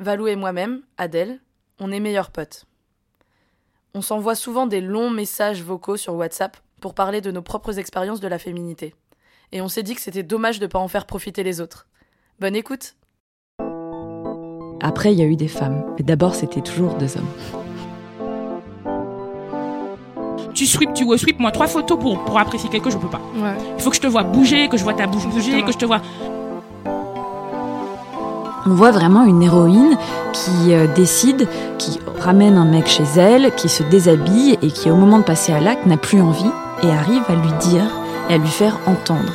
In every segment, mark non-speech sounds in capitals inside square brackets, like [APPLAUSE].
Valou et moi-même, Adèle, on est meilleurs potes. On s'envoie souvent des longs messages vocaux sur WhatsApp pour parler de nos propres expériences de la féminité. Et on s'est dit que c'était dommage de ne pas en faire profiter les autres. Bonne écoute Après, il y a eu des femmes. Mais d'abord, c'était toujours deux hommes. Tu sweep, tu sweep, moi trois photos pour, pour apprécier quelque chose, je peux pas. Il faut que je te vois bouger, que je vois ta bouche bouger, que je te vois. On voit vraiment une héroïne qui euh, décide, qui ramène un mec chez elle, qui se déshabille et qui, au moment de passer à l'acte, n'a plus envie et arrive à lui dire et à lui faire entendre.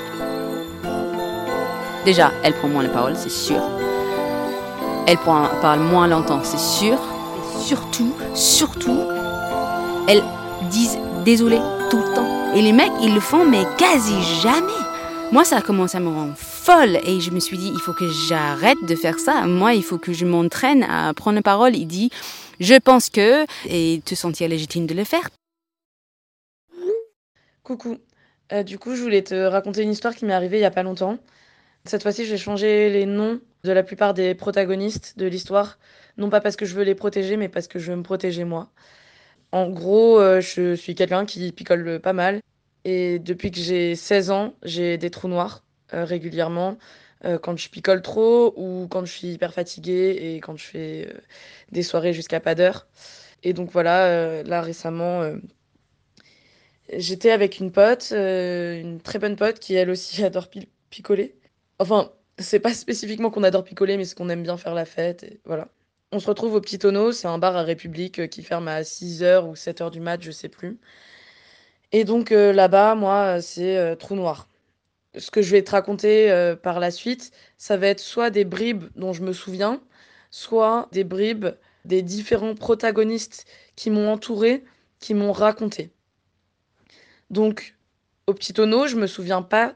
Déjà, elle prend moins la parole, c'est sûr. Elle parle moins longtemps, c'est sûr. Et surtout, surtout, elles disent désolé tout le temps. Et les mecs, ils le font, mais quasi jamais. Moi, ça a commencé à me rendre et je me suis dit, il faut que j'arrête de faire ça. Moi, il faut que je m'entraîne à prendre la parole. Il dit, je pense que, et te sentir légitime de le faire. Coucou. Euh, du coup, je voulais te raconter une histoire qui m'est arrivée il y a pas longtemps. Cette fois-ci, j'ai changé les noms de la plupart des protagonistes de l'histoire. Non pas parce que je veux les protéger, mais parce que je veux me protéger moi. En gros, euh, je suis quelqu'un qui picole pas mal. Et depuis que j'ai 16 ans, j'ai des trous noirs régulièrement. quand je picole trop ou quand je suis hyper fatiguée et quand je fais des soirées jusqu'à pas d'heure. Et donc voilà, là récemment, J'étais avec une pote, euh, une très bonne pote qui elle aussi [LAUGHS] adore picoler. Enfin, c'est pas spécifiquement qu'on adore picoler, mais c'est qu'on aime bien faire la fête. Et voilà. On se retrouve au Petit Tonneau, c'est un bar à République euh, qui ferme à 6h ou 7h du mat, je sais plus. Et donc euh, là-bas, moi, c'est trou noir. Ce que je vais te raconter par la suite, ça va être soit des bribes dont je me souviens, soit des bribes des différents protagonistes qui m'ont entouré, qui m'ont raconté. Donc, au petit tonneau, je me souviens pas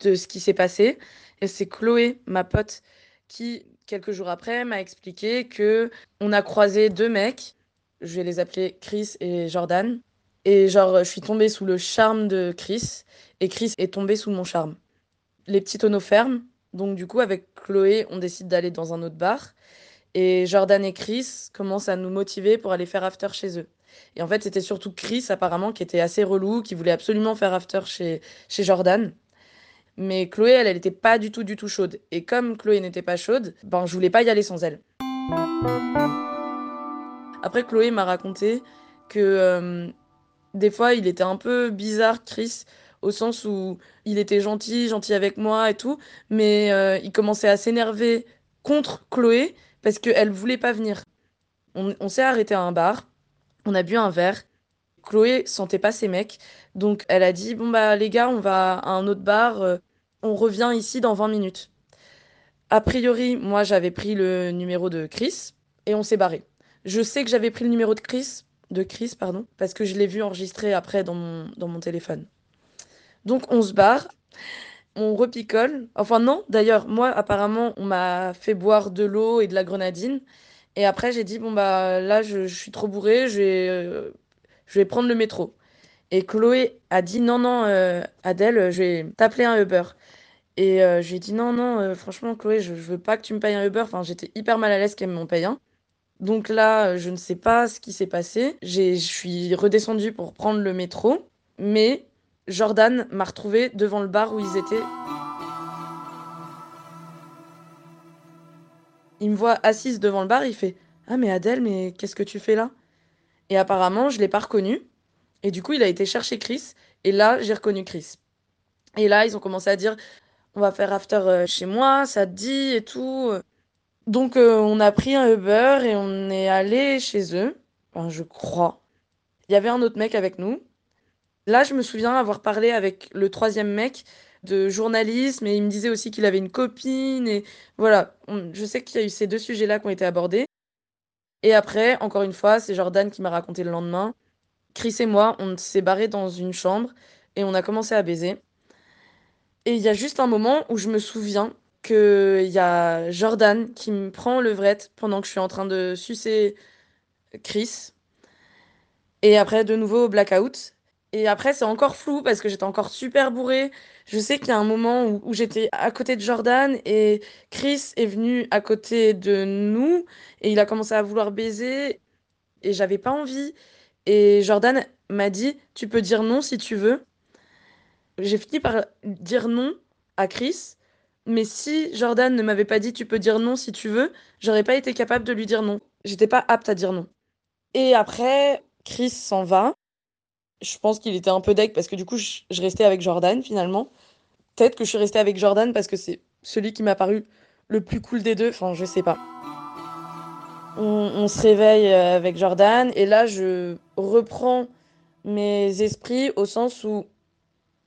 de ce qui s'est passé. Et c'est Chloé, ma pote, qui, quelques jours après, m'a expliqué que on a croisé deux mecs. Je vais les appeler Chris et Jordan. Et genre, je suis tombée sous le charme de Chris. Et Chris est tombé sous mon charme. Les petits tonneaux ferment. Donc, du coup, avec Chloé, on décide d'aller dans un autre bar. Et Jordan et Chris commencent à nous motiver pour aller faire after chez eux. Et en fait, c'était surtout Chris, apparemment, qui était assez relou, qui voulait absolument faire after chez, chez Jordan. Mais Chloé, elle, elle était pas du tout, du tout chaude. Et comme Chloé n'était pas chaude, ben, je voulais pas y aller sans elle. Après, Chloé m'a raconté que euh, des fois, il était un peu bizarre, Chris, au sens où il était gentil, gentil avec moi et tout, mais euh, il commençait à s'énerver contre Chloé parce qu'elle voulait pas venir. On, s'est arrêté à un bar on a bu un verre. Chloé sentait pas ses mecs, donc elle a dit Bon, bah, les gars, on va à un autre bar, euh, on revient ici dans 20 minutes. A priori, moi, j'avais pris le numéro de Chris et on s'est barré. Je sais que j'avais pris le numéro de Chris, de Chris, pardon, parce que je l'ai vu enregistré après dans mon, dans mon téléphone. Donc, on se barre, on repicole. Enfin, non, d'ailleurs, moi, apparemment, on m'a fait boire de l'eau et de la grenadine. Et après, j'ai dit, bon, bah là, je, suis trop bourrée, je vais, euh, je vais prendre le métro. Et Chloé a dit, non, non, euh, Adèle, je vais t'appeler un Uber. Et euh, j'ai dit, non, non, franchement, Chloé, je, je veux pas que tu me payes un Uber. Enfin, j'étais hyper mal à l'aise qu'elle m'en paye un. Donc là, je ne sais pas ce qui s'est passé. Je suis redescendue pour prendre le métro. Mais Jordan m'a retrouvée devant le bar où ils étaient. Il me voit assise devant le bar, il fait Ah, mais Adèle, mais qu'est-ce que tu fais là? Et apparemment, je l'ai pas reconnu. Et du coup, il a été chercher Chris. Et là, j'ai reconnu Chris. Et là, ils ont commencé à dire On va faire after euh, chez moi, ça te dit et tout. Donc, euh, on a pris un Uber et on est allé chez eux. Je crois. Il y avait un autre mec avec nous. Là, je me souviens avoir parlé avec le troisième mec de journalisme et il me disait aussi qu'il avait une copine et voilà, je sais qu'il y a eu ces deux sujets-là qui ont été abordés. Et après, encore une fois, c'est Jordan qui m'a raconté le lendemain. Chris et moi, on s'est barrés dans une chambre et on a commencé à baiser. Et il y a juste un moment où je me souviens qu'il y a Jordan qui me prend levrette pendant que je suis en train de sucer Chris. Et après, de nouveau, blackout. Et après, c'est encore flou parce que j'étais encore super bourrée. Je sais qu'il y a un moment où j'étais à côté de Jordan et Chris est venu à côté de nous et il a commencé à vouloir baiser et j'avais pas envie. Et Jordan m'a dit, tu peux dire non si tu veux. J'ai fini par dire non à Chris, mais si Jordan ne m'avait pas dit, tu peux dire non si tu veux, j'aurais pas été capable de lui dire non. J'étais pas apte à dire non. Et après, Chris s'en va. Je pense qu'il était un peu deck parce que du coup, je, restais avec Jordan finalement. Peut-être que je suis restée avec Jordan parce que c'est celui qui m'a paru le plus cool des deux. Enfin, je sais pas. On, on se réveille euh, avec Jordan et là, je reprends mes esprits au sens où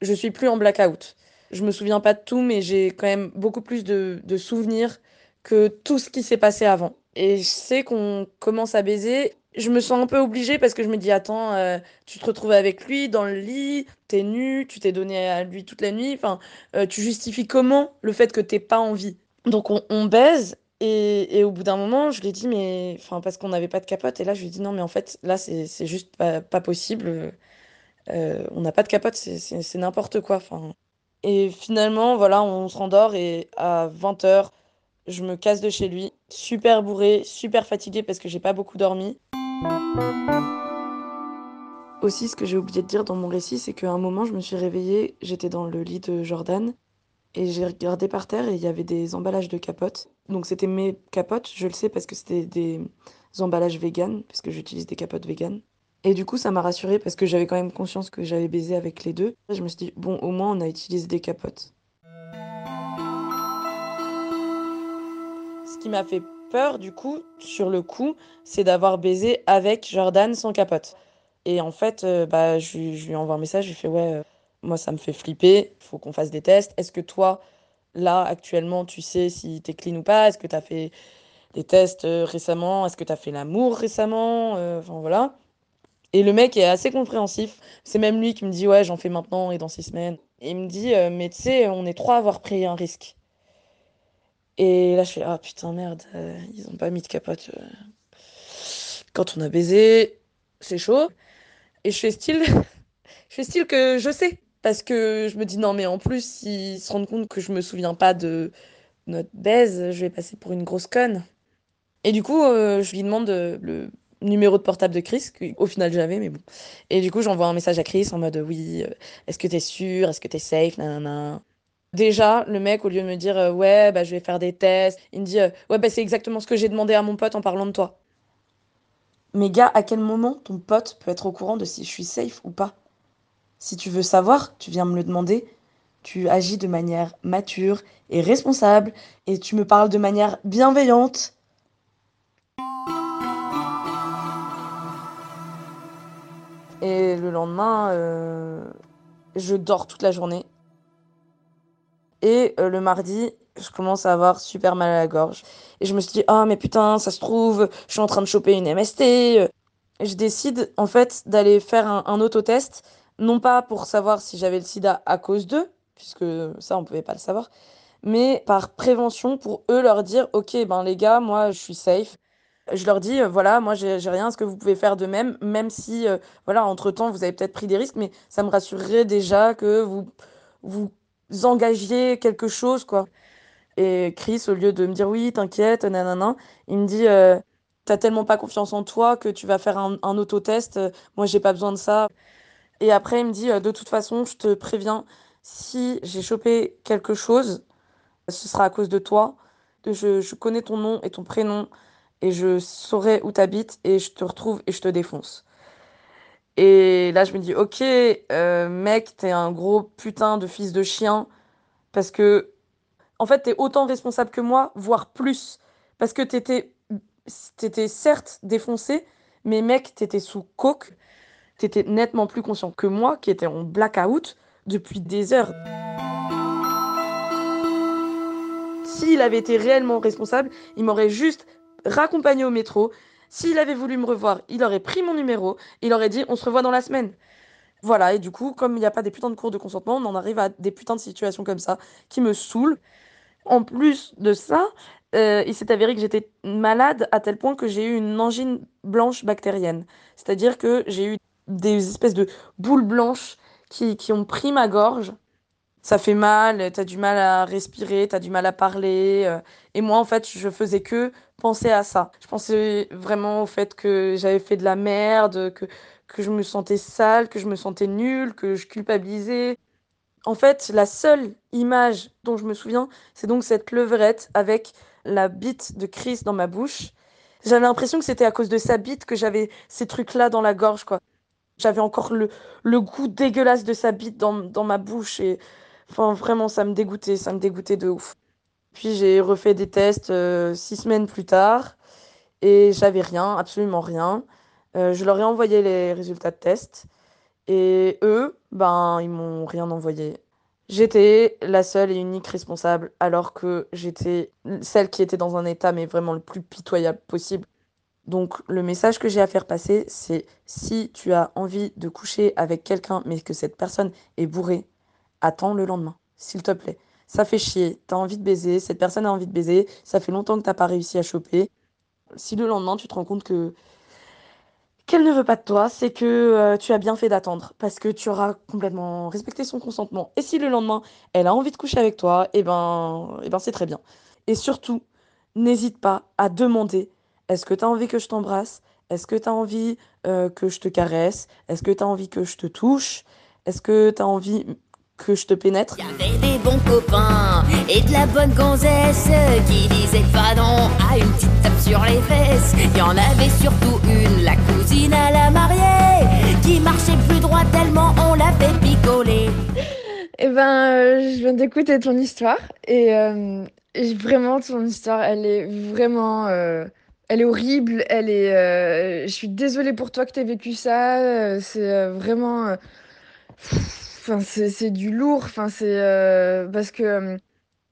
je suis plus en blackout. Je me souviens pas de tout, mais j'ai quand même beaucoup plus de, souvenirs que tout ce qui s'est passé avant. Et je sais qu'on commence à baiser. Je me sens un peu obligée parce que je me dis, attends, euh, tu te retrouves avec lui dans le lit, t'es nu, tu t'es donné à lui toute la nuit. Enfin, euh, tu justifies comment le fait que t'aies pas envie? Donc on, on baise et, au bout d'un moment, je lui ai dit, mais enfin, parce qu'on n'avait pas de capote. Et là, je lui ai dit, non, mais en fait, là, c'est juste pas, possible. Euh, on n'a pas de capote, c'est n'importe quoi. Enfin. Et finalement, voilà, on se rendort et à 20h, je me casse de chez lui, super bourré, super fatigué parce que j'ai pas beaucoup dormi. Aussi, ce que j'ai oublié de dire dans mon récit, c'est qu'à un moment, je me suis réveillée, j'étais dans le lit de Jordan et j'ai regardé par terre et il y avait des emballages de capotes. Donc c'était mes capotes, je le sais parce que c'était des emballages vegan, parce que j'utilise des capotes vegan. Et du coup, ça m'a rassurée parce que j'avais quand même conscience que j'avais baisé avec les deux. Je me suis dit, bon, au moins, on a utilisé des capotes. Ce qui m'a fait peur, du coup, sur le coup, c'est d'avoir baisé avec Jordan sans capote. Et en fait, euh, bah, je, lui envoie un message, je lui fais, ouais, euh, moi, ça me fait flipper, il faut qu'on fasse des tests. Est-ce que toi, là, actuellement, tu sais si t'es clean ou pas? Est-ce que t'as fait des tests euh, récemment? Est-ce que t'as fait l'amour récemment? Enfin, voilà. Et le mec est assez compréhensif. C'est même lui qui me dit, ouais, j'en fais maintenant et dans six semaines. Et il me dit, euh, mais tu sais, on est trois à avoir pris un risque. Et là, je fais, ah putain, merde, euh, ils ont pas mis de capote. euh. Quand on a baisé, c'est chaud. Et je fais style, [LAUGHS] je fais style que je sais. Parce que je me dis, non, mais en plus, s'ils se rendent compte que je me souviens pas de notre baise, je vais passer pour une grosse conne. Et du coup, je lui demande le numéro de portable de Chris, qu'au final j'avais, mais bon. Et du coup, j'envoie un message à Chris en mode oui, euh, est-ce que t'es sûr, est-ce que t'es safe? Déjà, le mec, au lieu de me dire euh, ouais, bah je vais faire des tests, il me dit euh, ouais, bah c'est exactement ce que j'ai demandé à mon pote en parlant de toi. Mais gars, à quel moment ton pote peut être au courant de si je suis safe ou pas? Si tu veux savoir, tu viens me le demander. Tu agis de manière mature et responsable et tu me parles de manière bienveillante. Et le lendemain, euh, je dors toute la journée. Et euh, le mardi, je commence à avoir super mal à la gorge. Et je me suis dit, ah mais putain, ça se trouve, je suis en train de choper une MST. Et je décide en fait d'aller faire un, un autotest, non pas pour savoir si j'avais le sida à cause d'eux, puisque ça on pouvait pas le savoir, mais par prévention pour eux leur dire, ok, ben les gars, moi je suis safe. Je leur dis, euh, voilà, moi j'ai rien, est-ce que vous pouvez faire de même, même si, euh, voilà, entre-temps vous avez peut-être pris des risques, mais ça me rassurerait déjà que vous vous engagiez quelque chose, quoi. Et Chris, au lieu de me dire oui, t'inquiète, nanana, il me dit, euh, t'as tellement pas confiance en toi que tu vas faire un, un autotest, moi j'ai pas besoin de ça. Et après, il me dit, de toute façon, je te préviens, si j'ai chopé quelque chose, ce sera à cause de toi. Je connais ton nom et ton prénom et je saurai où t'habites et je te retrouve et je te défonce. Et là, je me dis, ok, euh, mec, t'es un gros putain de fils de chien parce que, en fait, t'es autant responsable que moi, voire plus. Parce que t'étais, t'étais certes défoncé, mais mec, t'étais sous coke, t'étais nettement plus conscient que moi, qui était en blackout depuis des heures. S'il avait été réellement responsable, il m'aurait juste raccompagné au métro. S'il avait voulu me revoir, il aurait pris mon numéro, il aurait dit on se revoit dans la semaine. Voilà, et du coup, comme il n'y a pas des putains de cours de consentement, on en arrive à des putains de situations comme ça qui me saoulent. En plus de ça, euh, il s'est avéré que j'étais malade à tel point que j'ai eu une angine blanche bactérienne. C'est-à-dire que j'ai eu des espèces de boules blanches qui, qui ont pris ma gorge. Ça fait mal, t'as du mal à respirer, t'as du mal à parler. Euh. et moi, en fait, je faisais que penser à ça. Je pensais vraiment au fait que j'avais fait de la merde, que, que je me sentais sale, que je me sentais nulle, que je culpabilisais. En fait, la seule image dont je me souviens, c'est donc cette levrette avec la bite de Chris dans ma bouche. J'avais l'impression que c'était à cause de sa bite que j'avais ces trucs-là dans la gorge, quoi. J'avais encore le, le goût dégueulasse de sa bite dans, dans ma bouche et enfin vraiment ça me dégoûtait, ça me dégoûtait de ouf. Puis j'ai refait des tests euh, six semaines plus tard et j'avais rien, absolument rien. Euh, je leur ai envoyé les résultats de test et eux, ben ils m'ont rien envoyé. J'étais la seule et unique responsable alors que j'étais celle qui était dans un état mais vraiment le plus pitoyable possible. Donc le message que j'ai à faire passer, c'est si tu as envie de coucher avec quelqu'un mais que cette personne est bourrée, attends le lendemain, s'il te plaît. Ça fait chier, t'as envie de baiser, cette personne a envie de baiser, ça fait longtemps que t'as pas réussi à choper. Si le lendemain tu te rends compte que qu'elle ne veut pas de toi, c'est que euh, tu as bien fait d'attendre parce que tu auras complètement respecté son consentement. Et si le lendemain, elle a envie de coucher avec toi, eh ben, eh ben c'est très bien. Et surtout, n'hésite pas à demander est-ce que tu as envie que je t'embrasse? Est-ce que tu as envie euh, que je te caresse? Est-ce que tu as envie que je te touche? Est-ce que tu as envie que je te pénètre. Il y avait des bons copains et de la bonne gonzesse qui disaient pas non à une petite tape sur les fesses. Il y en avait surtout une, la cousine à la mariée, qui marchait plus droit tellement on l'a fait picoler. Eh ben, euh, je viens d'écouter ton histoire et, euh, vraiment ton histoire, elle est vraiment, euh, elle est horrible. Elle est, je suis désolée pour toi que tu aies vécu ça. c'est vraiment c'est du lourd. Enfin, c'est euh, parce que, euh,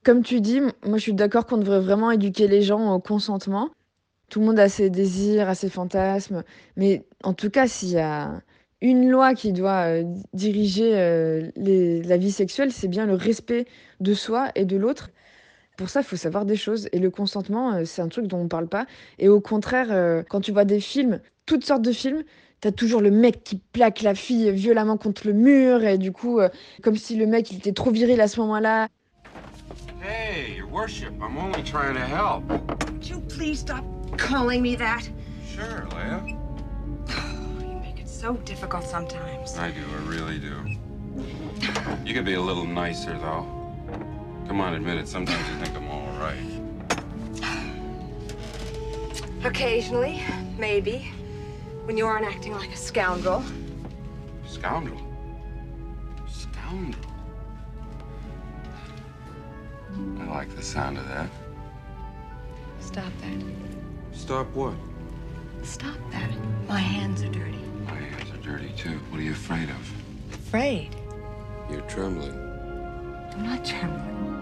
comme tu dis, moi, je suis d'accord qu'on devrait vraiment éduquer les gens au consentement. Tout le monde a ses désirs, a ses fantasmes, mais en tout cas, s'il y a une loi qui doit euh, diriger la vie sexuelle, c'est bien le respect de soi et de l'autre. Pour ça, il faut savoir des choses. Et le consentement, c'est un truc dont on ne parle pas. Et au contraire, quand tu vois des films, toutes sortes de films, T'as toujours le mec qui plaque la fille violemment contre le mur et du coup, euh, comme si le mec il était trop viril à ce moment-là. Hey, your worship, I'm only trying to help. Would you please stop calling me that? Sure, Leia. [SIGHS] you make it so difficult sometimes. I do, I really do. You could be a little nicer, though. Come on, admit it. Sometimes you think I'm all right. [SIGHS] Occasionally, maybe. When you aren't acting like a scoundrel. Scoundrel? Scoundrel? I like the sound of that. Stop that. Stop what? Stop that. My hands are dirty. My hands are dirty, too. What are you afraid of? Afraid? You're trembling. I'm not trembling.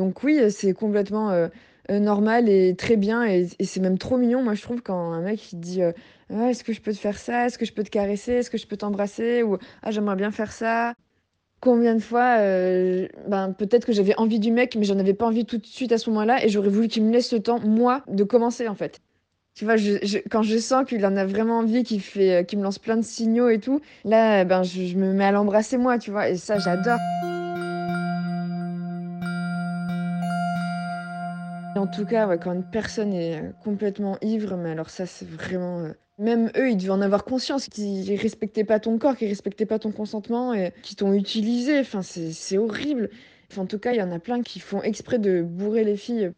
Donc oui, c'est complètement euh, euh, normal et très bien et, c'est même trop mignon, moi je trouve, quand un mec il dit euh, Ah, Est-ce que je peux te faire ça? Est-ce que je peux te caresser? Est-ce que je peux t'embrasser? Ou Ah, j'aimerais bien faire ça. Combien de fois, euh, ben, peut-être que j'avais envie du mec, mais j'en avais pas envie tout de suite à ce moment-là et j'aurais voulu qu'il me laisse le temps, moi, de commencer en fait. Tu vois, quand je sens qu'il en a vraiment envie, qu'il fait, euh, qu'il me lance plein de signaux et tout, là, ben, je, me mets à l'embrasser moi, tu vois, et ça, j'adore. En tout cas, quand une personne est euh, complètement ivre, mais alors ça, c'est vraiment. Euh, même eux, ils devaient en avoir conscience qu'ils respectaient pas ton corps, qu'ils respectaient pas ton consentement et qu'ils t'ont utilisé. Enfin, c'est horrible. en tout cas, il y en a plein qui font exprès de bourrer les filles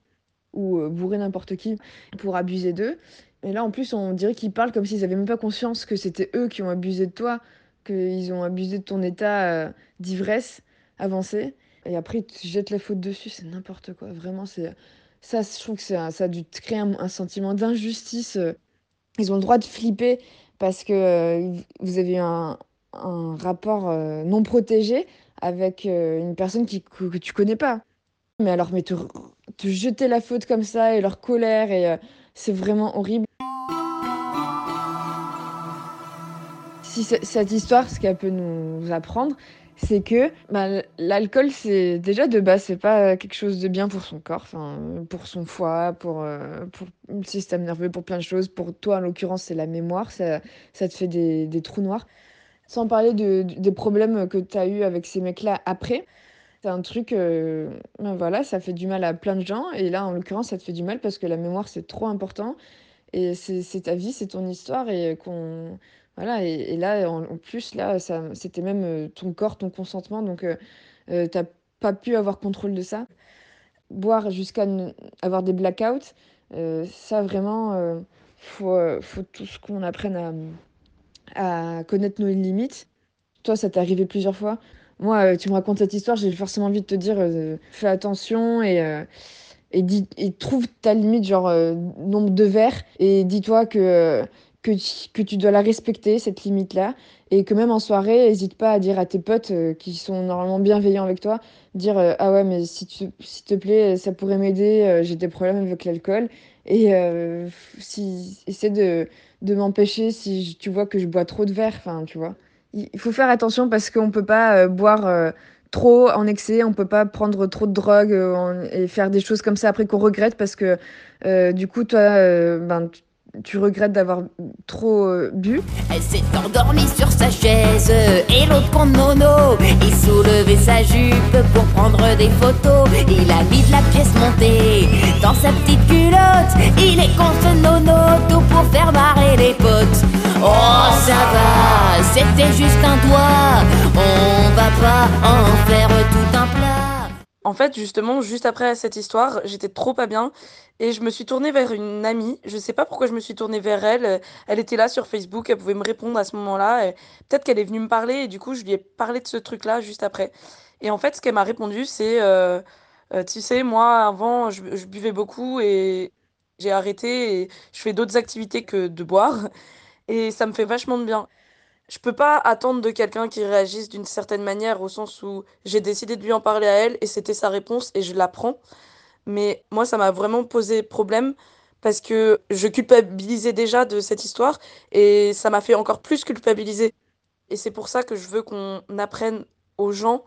ou euh, bourrer n'importe qui pour abuser d'eux. Et là, en plus, on dirait qu'ils parlent comme s'ils avaient même pas conscience que c'était eux qui ont abusé de toi, qu'ils ont abusé de ton état d'ivresse avancé. Et après, ils te jettent la faute dessus, c'est n'importe quoi. Vraiment, c'est ça, je trouve que ça, ça a dû créer un, sentiment d'injustice. Ils ont le droit de flipper parce que euh, vous avez un, un rapport non protégé avec une personne qui, que, tu connais pas. Mais alors, mais te, te jeter la faute comme ça et leur colère, et euh, c'est vraiment horrible. Si cette histoire, ce qu'elle peut nous apprendre, c'est que bah, l'alcool, c'est déjà de base, c'est pas quelque chose de bien pour son corps, pour son foie, pour, euh, pour le système nerveux, pour plein de choses. Pour toi, en l'occurrence, c'est la mémoire, ça, te fait des, trous noirs. Sans parler de, des problèmes que tu as eu avec ces mecs-là après. C'est un truc, euh, ben voilà, ça fait du mal à plein de gens. Et là, en l'occurrence, ça te fait du mal parce que la mémoire, c'est trop important. Et c'est ta vie, c'est ton histoire. Et qu'on voilà, et, là, en, plus, là, c'était même euh, ton corps, ton consentement, donc euh, euh t'as pas pu avoir contrôle de ça. Boire jusqu'à avoir des blackouts, ça vraiment, faut, faut tous qu'on apprenne à, connaître nos limites. Toi, ça t'est arrivé plusieurs fois. Moi, tu me racontes cette histoire, j'ai forcément envie de te dire, fais attention et et trouve ta limite, genre nombre de verres, et dis-toi que que, que tu dois la respecter, cette limite-là, et que même en soirée, n'hésite pas à dire à tes potes euh, qui sont normalement bienveillants avec toi, dire euh, Ah ouais, mais si tu, s'il te plaît, ça pourrait m'aider, euh, j'ai des problèmes avec l'alcool. Et si, essaie de, de m'empêcher si tu vois que je bois trop de verre, enfin, tu vois. Il faut faire attention parce qu'on peut pas boire trop en excès, on peut pas prendre trop de drogue et faire des choses comme ça après qu'on regrette parce que du coup, toi, ben, tu regrettes d'avoir trop euh, bu Elle s'est endormie sur sa chaise et l'autre compte nono. Il soulevait sa jupe pour prendre des photos. Il a mis de la pièce montée dans sa petite culotte. Il est contre nono, tout pour faire marrer les potes. Oh ça va, c'était juste un doigt. On va pas en faire tout un plat. En fait, justement, juste après cette histoire, j'étais trop pas bien et je me suis tournée vers une amie. Je sais pas pourquoi je me suis tournée vers elle. Elle était là sur Facebook, elle pouvait me répondre à ce moment-là. Peut-être qu'elle est venue me parler et du coup, je lui ai parlé de ce truc-là juste après. Et en fait, ce qu'elle m'a répondu, c'est euh, euh, Tu sais, moi, avant, je, buvais beaucoup et j'ai arrêté et je fais d'autres activités que de boire. Et ça me fait vachement de bien. Je peux pas attendre de quelqu'un qui réagisse d'une certaine manière au sens où j'ai décidé de lui en parler à elle et c'était sa réponse et je la prends. Mais moi, ça m'a vraiment posé problème parce que je culpabilisais déjà de cette histoire et ça m'a fait encore plus culpabiliser. Et c'est pour ça que je veux qu'on apprenne aux gens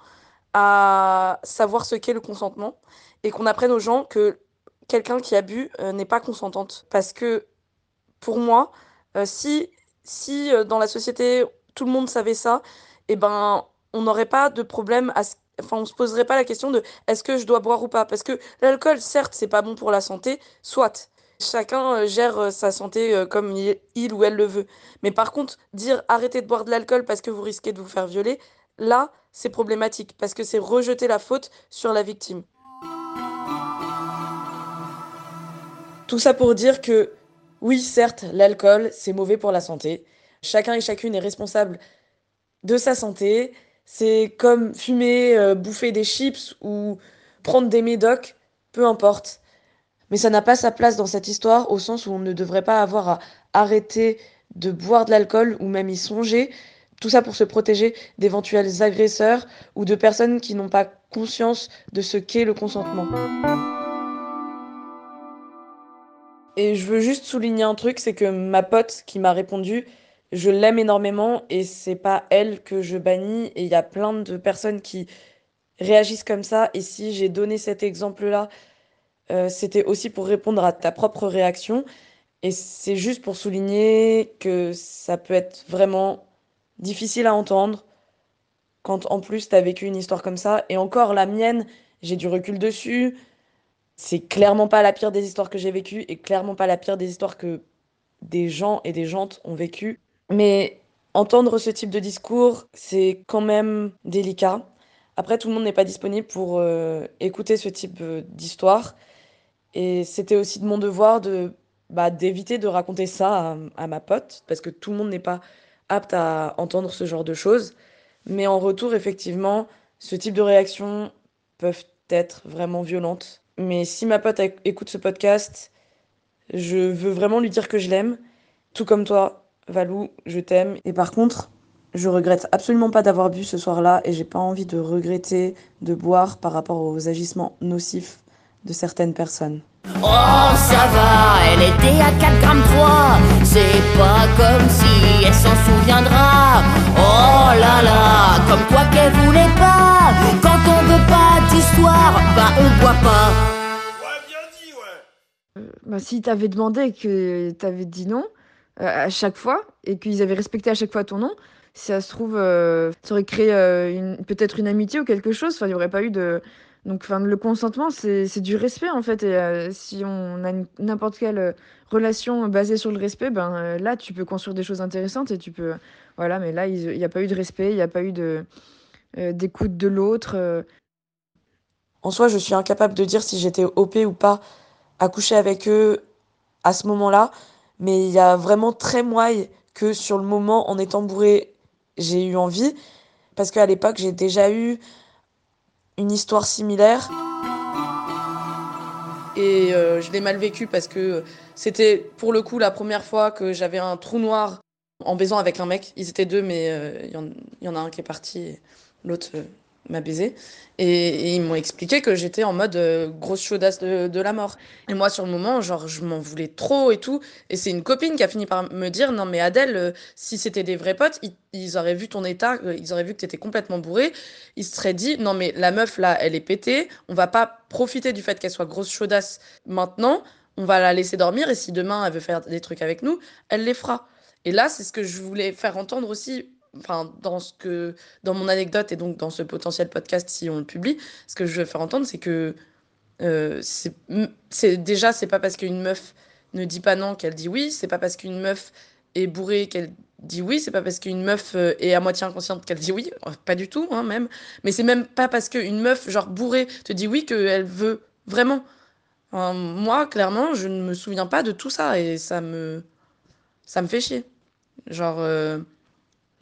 à savoir ce qu'est le consentement et qu'on apprenne aux gens que quelqu'un qui a bu euh, n'est pas consentante. Parce que pour moi, euh, si, si euh, dans la société tout le monde savait ça, eh ben, on n'aurait pas de problème à ce enfin on se poserait pas la question de est-ce que je dois boire ou pas? Parce que l'alcool certes c'est pas bon pour la santé soit. Chacun euh, gère euh, sa santé comme il ou elle le veut. Mais par contre dire arrêtez de boire de l'alcool parce que vous risquez de vous faire violer là c'est problématique parce que c'est rejeter la faute sur la victime. Tout ça pour dire que oui certes l'alcool c'est mauvais pour la santé chacun et chacune est responsable de sa santé c'est comme fumer, euh, bouffer des chips ou prendre des médocs, peu importe. Mais ça n'a pas sa place dans cette histoire au sens où on ne devrait pas avoir à arrêter de boire de l'alcool ou même y songer. Tout ça pour se protéger d'éventuels agresseurs ou de personnes qui n'ont pas conscience de ce qu'est le consentement. Et je veux juste souligner un truc, c'est que ma pote qui m'a répondu, je l'aime énormément et c'est pas elle que je bannis. Et il y a plein de personnes qui réagissent comme ça. Et si j'ai donné cet exemple-là, euh, c'était aussi pour répondre à ta propre réaction. Et c'est juste pour souligner que ça peut être vraiment difficile à entendre quand en plus tu as vécu une histoire comme ça. Et encore, la mienne, j'ai du recul dessus. C'est clairement pas la pire des histoires que j'ai vécues et clairement pas la pire des histoires que des gens et des jantes ont vécues. Mais entendre ce type de discours, c'est quand même délicat. Après, tout le monde n'est pas disponible pour euh, écouter ce type euh, d'histoire. Et c'était aussi de mon devoir de bah, d'éviter de raconter ça à, ma pote, parce que tout le monde n'est pas apte à entendre ce genre de choses. Mais en retour, effectivement, ce type de réactions peuvent être vraiment violentes. Mais si ma pote écoute ce podcast, je veux vraiment lui dire que je l'aime, tout comme toi, Valou, je t'aime. Et par contre, je regrette absolument pas d'avoir bu ce soir-là et j'ai pas envie de regretter de boire par rapport aux agissements nocifs de certaines personnes. Oh ça va, elle était à 4 grammes 3 C'est pas comme si elle s'en souviendra là là, comme quoi qu'elle voulait pas. Quand on veut pas d'histoire, bah on boit pas. Bah, si t'avais demandé et que t'avais dit non euh, à chaque fois et qu'ils avaient respecté à chaque fois ton nom, si ça se trouve, euh, ça aurait créé euh, peut-être une amitié ou quelque chose. Enfin, il n'y aurait pas eu de. Donc, enfin, le consentement, c'est du respect en fait. Et euh, si on a n'importe quelle euh, relation basée sur le respect, ben euh, là, tu peux construire des choses intéressantes et tu peux. Voilà, mais là, il n'y a pas eu de respect, il n'y a pas eu de euh, d'écoute de l'autre. En soi, je suis incapable de dire si j'étais OP ou pas à coucher avec eux à ce moment-là, mais il y a vraiment très moyen que sur le moment, en étant bourré, j'ai eu envie, parce qu'à l'époque, j'ai déjà eu une histoire similaire. Et euh, je l'ai mal vécu parce que c'était pour le coup la première fois que j'avais un trou noir en baisant avec un mec. Ils étaient deux, mais euh, il y, en- a un qui est parti, l'autre euh, m'a baisé. Et, ils m'ont expliqué que j'étais en mode euh, grosse chaudasse de, la mort. Et moi, sur le moment, genre, je m'en voulais trop et tout. Et c'est une copine qui a fini par me dire Non, mais Adèle, euh, si c'était des vrais potes, ils, ils auraient vu ton état, euh, ils auraient vu que t'étais complètement bourré. Ils se seraient dit Non, mais la meuf là, elle est pétée. On va pas profiter du fait qu'elle soit grosse chaudasse maintenant. On va la laisser dormir. Et si demain elle veut faire des trucs avec nous, elle les fera. Et là, c'est ce que je voulais faire entendre aussi. Enfin, dans ce que, dans mon anecdote et donc dans ce potentiel podcast, si on le publie, ce que je veux faire entendre, c'est que euh, c'est déjà, c'est pas parce qu'une meuf ne dit pas non qu'elle dit oui, c'est pas parce qu'une meuf est bourrée qu'elle dit oui, c'est pas parce qu'une meuf euh, est à moitié inconsciente qu'elle dit oui, Euh, pas du tout, hein, même. Mais c'est même pas parce qu'une meuf, genre bourrée, te dit oui qu'elle veut vraiment. Moi, clairement, je ne me souviens pas de tout ça et ça me, ça me fait chier. Genre, euh,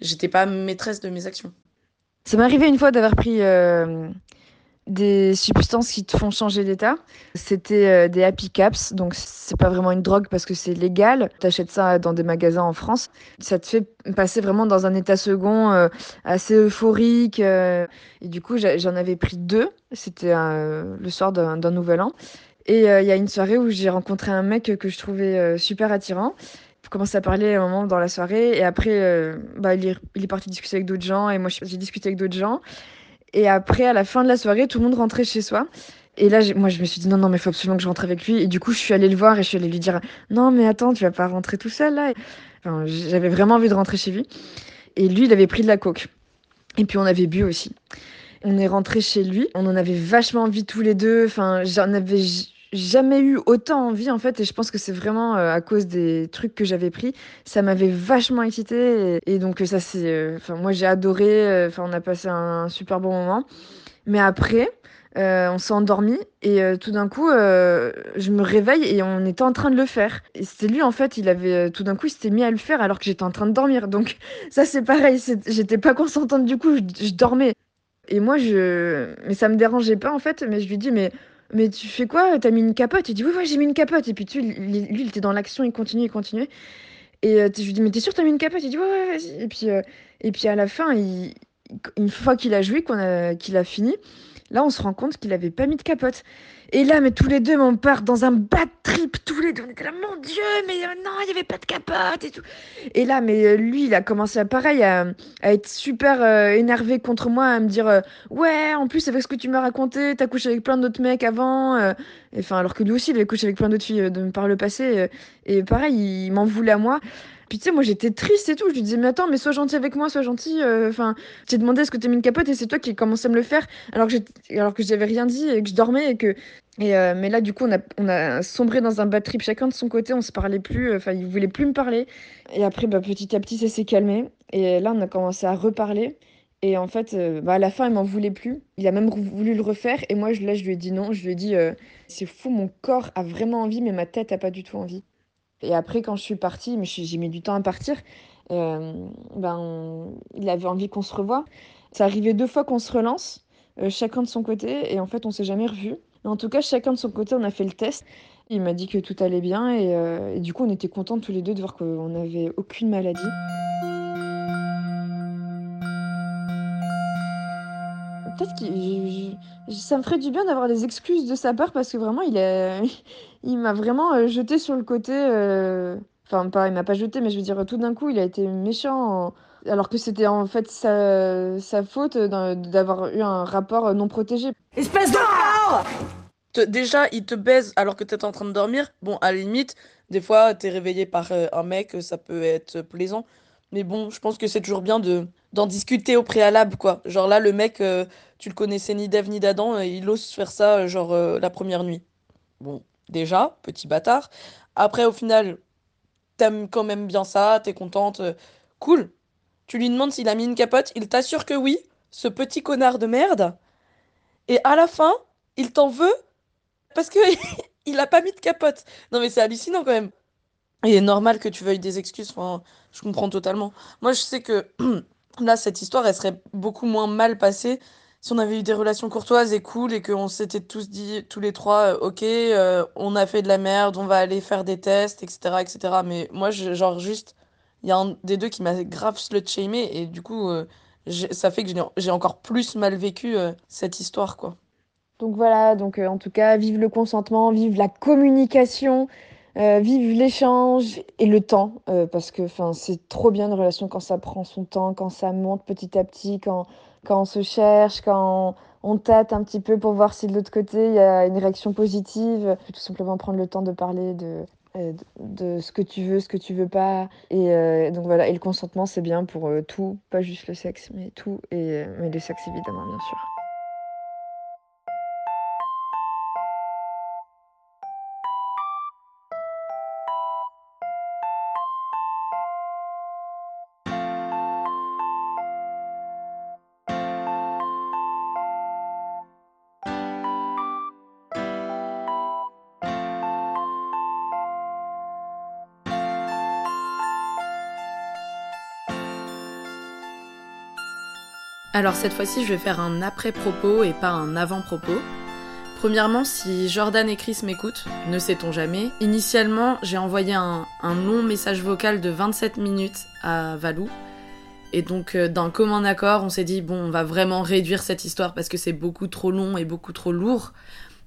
j'étais pas maîtresse de mes actions. Ça m'est arrivé une fois d'avoir pris euh, des substances qui te font changer d'état. C'était euh, des Happy Caps, donc c'est pas vraiment une drogue parce que c'est légal. T'achètes ça dans des magasins en France. Ça te fait passer vraiment dans un état second euh, assez euphorique. et du coup, j'en avais pris deux. C'était le soir d'un nouvel an. Et il y a une soirée où j'ai rencontré un mec que je trouvais super attirant. On commençait à parler un moment dans la soirée et après, euh, bah, il, est, parti discuter avec d'autres gens et moi j'ai discuté avec d'autres gens. Et après, à la fin de la soirée, tout le monde rentrait chez soi. Et là, moi, je me suis dit non, non, mais il faut absolument que je rentre avec lui. Et du coup, je suis allée le voir et je suis allée lui dire non, mais attends, tu vas pas rentrer tout seul là. J'avais vraiment envie de rentrer chez lui. Et lui, il avait pris de la coke. Et puis, on avait bu aussi. On est rentré chez lui. On en avait vachement envie tous les deux. Enfin, j'en avais jamais eu autant envie en fait. Et je pense que c'est vraiment euh, à cause des trucs que j'avais pris. Ça m'avait vachement excité. Et, donc, ça, c'est. euh, Enfin, moi, j'ai adoré. euh, Enfin, on a passé un super bon moment. Mais après, euh, on s'est endormi et euh, tout d'un coup, euh, je me réveille et on était en train de le faire. Et c'était lui, en fait, il avait euh, tout d'un coup, il s'était mis à le faire alors que j'étais en train de dormir. Donc [LAUGHS] ça, c'est pareil. J'étais pas consentante du coup, je, je dormais. Et moi, je, mais ça me dérangeait pas en fait. Mais je lui dis, mais mais tu fais quoi? T'as mis une capote? Il dit oui, ouais, j'ai mis une capote. Et puis tu lui, il était dans l'action, il continuait, il continuait. Et euh, je lui dis, mais t'es sûr t'as mis une capote? Il dit ouais, ouais, vas-y. Et puis euh, et puis à la fin, une fois qu'il a joué, qu'on a, qu'il a fini. Là, on se rend compte qu'il avait pas mis de capote. Et là, mais tous les deux, on part dans un bad trip, tous les deux. On était là, mon Dieu, mais euh, non, il n'y avait pas de capote et tout. Et là, mais euh, lui, il a commencé à pareil, à, être super euh, énervé contre moi, à me dire Ouais, en plus, avec ce que tu m'as raconté, t'as couché avec plein d'autres mecs avant. Enfin, alors que lui aussi, il avait couché avec plein d'autres filles par le passé. et pareil, il m'en voulait à moi. Puis tu sais, moi j'étais triste et tout. Je lui disais, mais attends, mais sois gentil avec moi, sois gentil. euh, Enfin, j'ai demandé est-ce que t'as mis une capote et c'est toi qui commençais à me le faire alors que j'avais rien dit et que je dormais et que. Et euh, mais là, du coup, on a, sombré dans un bad trip chacun de son côté. On se parlait plus. euh, Enfin, il voulait plus me parler. Et après, bah, petit à petit, ça s'est calmé. Et là, on a commencé à reparler. Et en fait, euh, bah, à la fin, il m'en voulait plus. Il a même voulu le refaire. Et moi, je, là, je lui ai dit non. Je lui ai dit, euh, c'est fou, mon corps a vraiment envie, mais ma tête a pas du tout envie. Et après, quand je suis partie, mais j'ai mis du temps à partir, euh, ben, il avait envie qu'on se revoie. Ça arrivait deux fois qu'on se relance, euh, chacun de son côté, et en fait, on s'est jamais revus. Mais en tout cas, chacun de son côté, on a fait le test. Il m'a dit que tout allait bien, et, euh, du coup, on était contents tous les deux de voir qu'on n'avait aucune maladie. Peut-être que ça me ferait du bien d'avoir des excuses de sa part parce que vraiment, [LAUGHS] il, m'a vraiment euh, jeté sur le côté. euh, Enfin, pas, il m'a pas jeté, mais je veux dire, tout d'un coup, il a été méchant, alors que c'était en fait sa, sa faute d'avoir eu un rapport non protégé. Espèce de Déjà, il te baise alors que t'es en train de dormir. Bon, à la limite, des fois, t'es réveillé par euh, un mec, ça peut être plaisant. Mais bon, je pense que c'est toujours bien de d'en discuter au préalable, quoi. Genre là, le mec, euh, tu le connaissais ni d'Ève ni d'Adam, euh, il ose faire ça, genre, la première nuit. Bon, déjà, petit bâtard. Après, au final, t'aimes quand même bien ça, t'es contente. cool. Tu lui demandes s'il a mis une capote, il t'assure que oui, ce petit connard de merde. Et à la fin, il t'en veut parce que [LAUGHS] il a pas mis de capote. Non mais c'est hallucinant quand même. Et normal que tu veuilles des excuses, enfin, je comprends totalement. Moi je sais que [CLEARS THROAT] là cette histoire elle serait beaucoup moins mal passée si on avait eu des relations courtoises et cool et qu'on s'était tous dit tous les trois euh, ok euh, on a fait de la merde, on va aller faire des tests, etc. etc. Mais moi genre juste il y a un des deux qui m'a grave slut shamé et du coup euh, ça fait que j'ai encore plus mal vécu cette histoire quoi. Donc voilà, donc en tout cas, vive le consentement, vive la communication, euh, vive l'échange et le temps, euh, parce que c'est trop bien une relation quand ça prend son temps, quand ça monte petit à petit, quand, quand on se cherche, quand on, tâte un petit peu pour voir si de l'autre côté il y a une réaction positive. Tout simplement prendre le temps de parler de, de, ce que tu veux, ce que tu veux pas. Et donc voilà, et le consentement c'est bien pour tout, pas juste le sexe, mais tout, et, mais le sexe évidemment, bien sûr. Alors cette fois-ci, je vais faire un après-propos et pas un avant-propos. Premièrement, si Jordan et Chris m'écoutent, ne sait-on jamais, initialement j'ai envoyé un, long message vocal de 27 minutes à Valou. Et donc euh, d'un commun accord, on s'est dit, bon, on va vraiment réduire cette histoire parce que c'est beaucoup trop long et beaucoup trop lourd.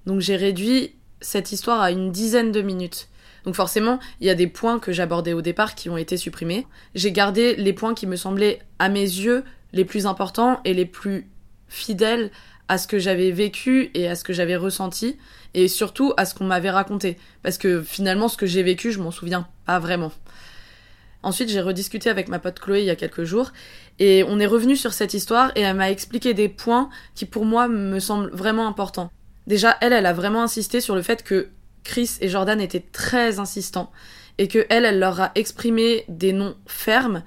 Donc j'ai réduit cette histoire à une dizaine de minutes. Donc forcément, il y a des points que j'abordais au départ qui ont été supprimés. J'ai gardé les points qui me semblaient, à mes yeux, les plus importants et les plus fidèles à ce que j'avais vécu et à ce que j'avais ressenti et surtout à ce qu'on m'avait raconté parce que finalement ce que j'ai vécu je m'en souviens pas vraiment. Ensuite j'ai rediscuté avec ma pote Chloé il y a quelques jours et on est revenu sur cette histoire et elle m'a expliqué des points qui pour moi me semblent vraiment importants. Déjà elle elle a vraiment insisté sur le fait que Chris et Jordan étaient très insistants et que elle elle leur a exprimé des noms fermes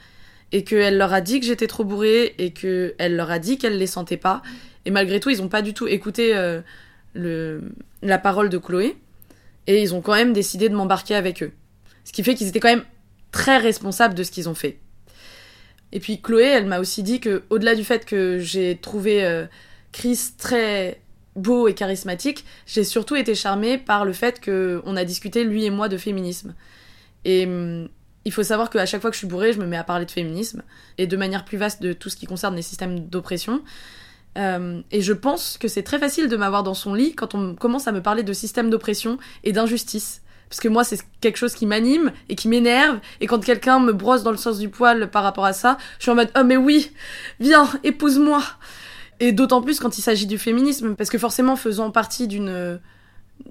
et qu'elle leur a dit que j'étais trop bourrée et qu'elle leur a dit qu'elle les sentait pas. Et malgré tout, ils ont pas du tout écouté euh, la parole de Chloé et ils ont quand même décidé de m'embarquer avec eux. Ce qui fait qu'ils étaient quand même très responsables de ce qu'ils ont fait. Et puis Chloé, elle m'a aussi dit que au-delà du fait que j'ai trouvé euh, Chris très beau et charismatique, j'ai surtout été charmée par le fait qu'on a discuté lui et moi de féminisme. Et hum, il faut savoir qu'à chaque fois que je suis bourrée, je me mets à parler de féminisme et de manière plus vaste de tout ce qui concerne les systèmes d'oppression. Euh, et je pense que c'est très facile de m'avoir dans son lit quand on commence à me parler de système d'oppression et d'injustice. Parce que moi, c'est quelque chose qui m'anime et qui m'énerve. Et quand quelqu'un me brosse dans le sens du poil par rapport à ça, je suis en mode Oh, mais oui, viens, épouse-moi. Et d'autant plus quand il s'agit du féminisme. Parce que forcément, faisant partie d'une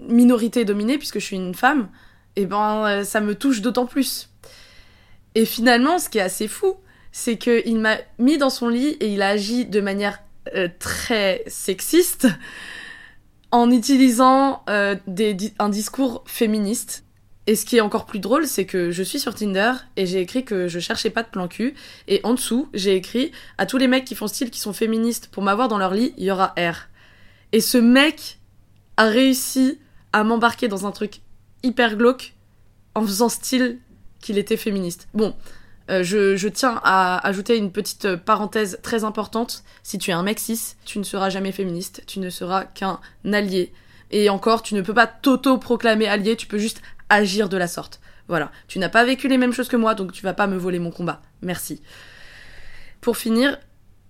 minorité dominée, puisque je suis une femme, et eh ben, euh, ça me touche d'autant plus. Et finalement, ce qui est assez fou, c'est qu'il m'a mis dans son lit et il a agi de manière euh, très sexiste en utilisant euh, un discours féministe. Et ce qui est encore plus drôle, c'est que je suis sur Tinder et j'ai écrit que je cherchais pas de plan cul. Et en dessous, j'ai écrit à tous les mecs qui font style, qui sont féministes, pour m'avoir dans leur lit, il y aura R. Et ce mec a réussi à m'embarquer dans un truc hyper glauque en faisant style qu'il était féministe. Bon, euh, je, tiens à ajouter une petite parenthèse très importante. Si tu es un mec cis, tu ne seras jamais féministe, tu ne seras qu'un allié. Et encore, tu ne peux pas t'auto-proclamer allié, tu peux juste agir de la sorte. Voilà, tu n'as pas vécu les mêmes choses que moi, donc tu vas pas me voler mon combat. Merci. Pour finir,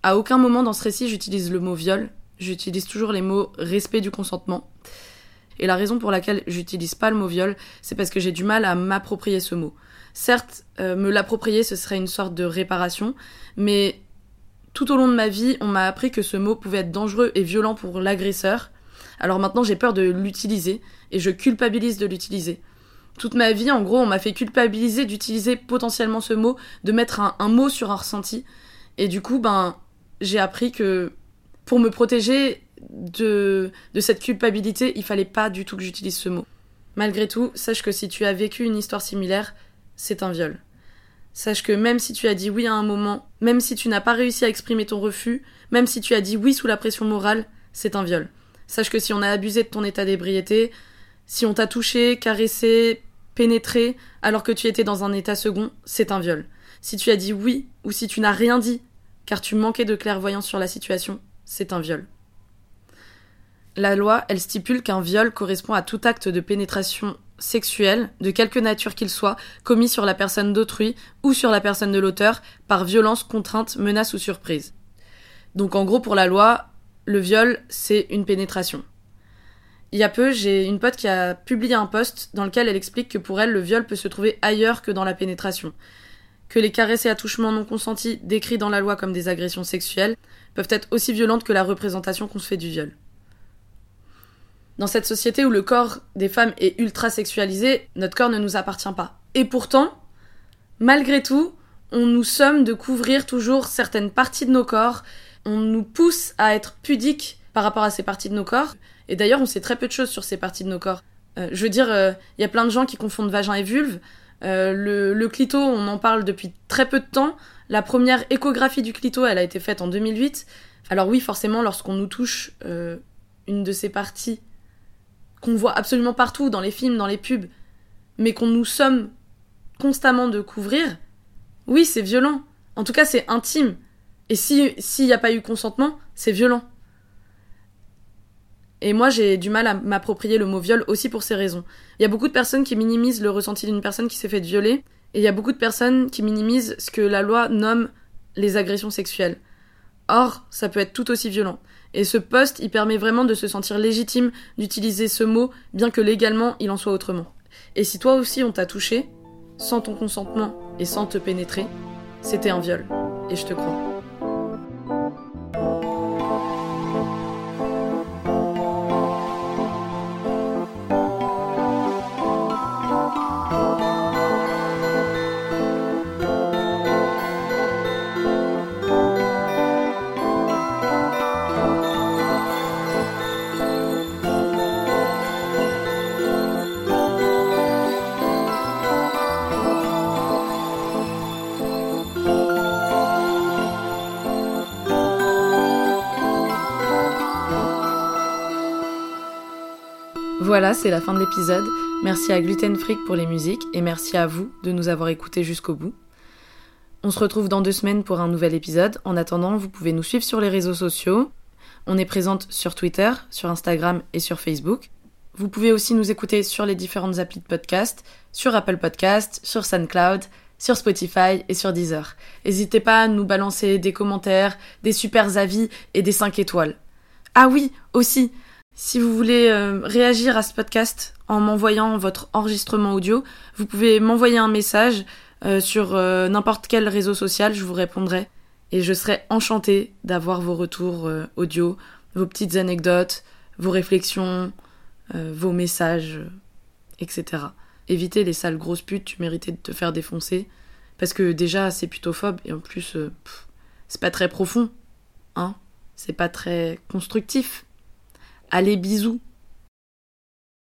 à aucun moment dans ce récit j'utilise le mot viol, j'utilise toujours les mots respect du consentement. Et la raison pour laquelle j'utilise pas le mot viol, c'est parce que j'ai du mal à m'approprier ce mot. Certes, euh, me l'approprier, ce serait une sorte de réparation, mais tout au long de ma vie, on m'a appris que ce mot pouvait être dangereux et violent pour l'agresseur. Alors maintenant, j'ai peur de l'utiliser et je culpabilise de l'utiliser. Toute ma vie, en gros, on m'a fait culpabiliser d'utiliser potentiellement ce mot, de mettre un, mot sur un ressenti. Et du coup, ben, j'ai appris que pour me protéger de, de cette culpabilité, il fallait pas du tout que j'utilise ce mot. Malgré tout, sache que si tu as vécu une histoire similaire, c'est un viol. Sache que même si tu as dit oui à un moment, même si tu n'as pas réussi à exprimer ton refus, même si tu as dit oui sous la pression morale, c'est un viol. Sache que si on a abusé de ton état d'ébriété, si on t'a touché, caressé, pénétré, alors que tu étais dans un état second, c'est un viol. Si tu as dit oui, ou si tu n'as rien dit, car tu manquais de clairvoyance sur la situation, c'est un viol. La loi, elle stipule qu'un viol correspond à tout acte de pénétration sexuelle, de quelque nature qu'il soit, commis sur la personne d'autrui ou sur la personne de l'auteur par violence, contrainte, menace ou surprise. Donc en gros pour la loi, le viol, c'est une pénétration. Il y a peu, j'ai une pote qui a publié un post dans lequel elle explique que pour elle, le viol peut se trouver ailleurs que dans la pénétration. Que les caresses et attouchements non consentis, décrits dans la loi comme des agressions sexuelles, peuvent être aussi violentes que la représentation qu'on se fait du viol. Dans cette société où le corps des femmes est ultra sexualisé, notre corps ne nous appartient pas. Et pourtant, malgré tout, on nous somme de couvrir toujours certaines parties de nos corps, on nous pousse à être pudiques par rapport à ces parties de nos corps. Et d'ailleurs, on sait très peu de choses sur ces parties de nos corps. Euh, je veux dire, il euh, y a plein de gens qui confondent vagin et vulve. Euh, le, le, clito, on en parle depuis très peu de temps. La première échographie du clito, elle a été faite en 2008. Alors oui, forcément, lorsqu'on nous touche une de ces parties qu'on voit absolument partout, dans les films, dans les pubs, mais qu'on nous somme constamment de couvrir, oui, c'est violent. En tout cas, c'est intime. Et s'il n'y a pas eu consentement, c'est violent. Et moi, j'ai du mal à m'approprier le mot viol aussi pour ces raisons. Il y a beaucoup de personnes qui minimisent le ressenti d'une personne qui s'est fait violer, et il y a beaucoup de personnes qui minimisent ce que la loi nomme les agressions sexuelles. Or, ça peut être tout aussi violent. Et ce poste, il permet vraiment de se sentir légitime d'utiliser ce mot, bien que légalement il en soit autrement. Et si toi aussi on t'a touché, sans ton consentement et sans te pénétrer, c'était un viol. Et je te crois. Voilà, c'est la fin de l'épisode. Merci à Gluten Freak pour les musiques et merci à vous de nous avoir écoutés jusqu'au bout. On se retrouve dans deux semaines pour un nouvel épisode. En attendant, vous pouvez nous suivre sur les réseaux sociaux. On est présente sur Twitter, sur Instagram et sur Facebook. Vous pouvez aussi nous écouter sur les différentes applis de podcast, sur Apple Podcast, sur SoundCloud, sur Spotify et sur Deezer. N'hésitez pas à nous balancer des commentaires, des super avis et des 5 étoiles. Ah oui, aussi, si vous voulez euh, réagir à ce podcast en m'envoyant votre enregistrement audio, vous pouvez m'envoyer un message euh, sur euh, n'importe quel réseau social, je vous répondrai. Et je serai enchantée d'avoir vos retours audio, vos petites anecdotes, vos réflexions, vos messages, etc. Évitez les sales grosses putes, tu méritais de te faire défoncer. Parce que déjà, c'est putophobe et en plus, c'est pas très profond. Hein C'est pas très constructif. Allez, bisous